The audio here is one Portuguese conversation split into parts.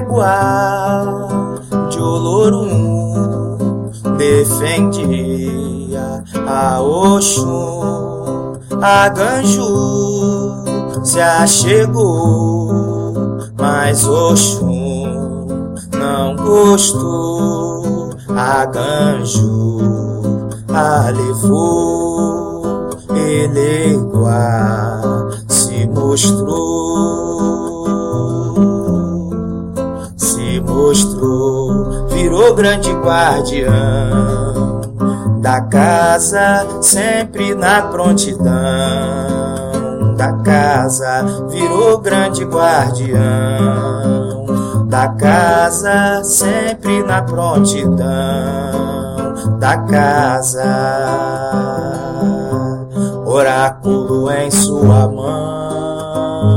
Eleguá de Olorum defendia a Oxum, a Ganju se achegou, mas Oxum não gostou, a Ganju a levou, Eleguá se mostrou, grande guardião da casa, sempre na prontidão da casa, virou grande guardião da casa, sempre na prontidão da casa. Oráculo em sua mão,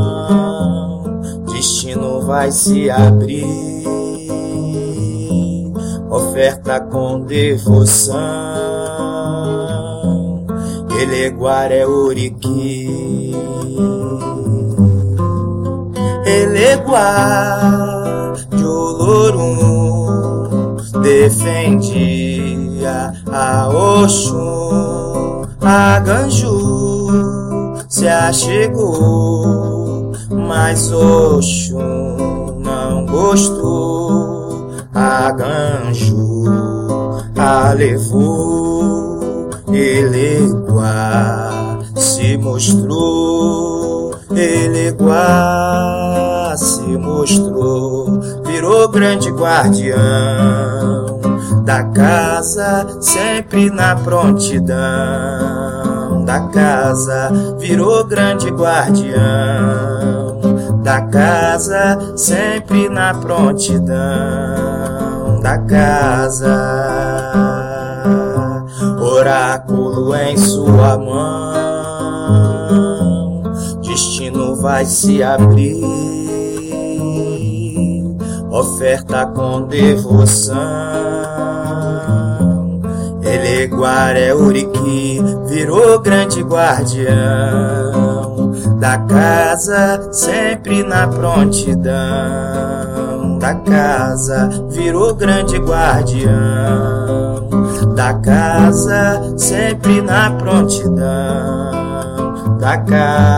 destino vai se abrir oferta com devoção. Eleguar é Uriqui. Eleguar de Olorum defendia a Oxum, a Ganju se achegou, mas Oxum não gostou a Ganju, a levou, Eleguá se mostrou, Eleguá se mostrou, virou grande guardião da casa, sempre na prontidão da casa, virou grande guardião da casa, sempre na prontidão casa, oráculo em sua mão, destino vai se abrir, oferta com devoção. Eleguar é Uriqui, virou grande guardião da casa, sempre na prontidão da casa, virou grande guardião da casa, sempre na prontidão da casa.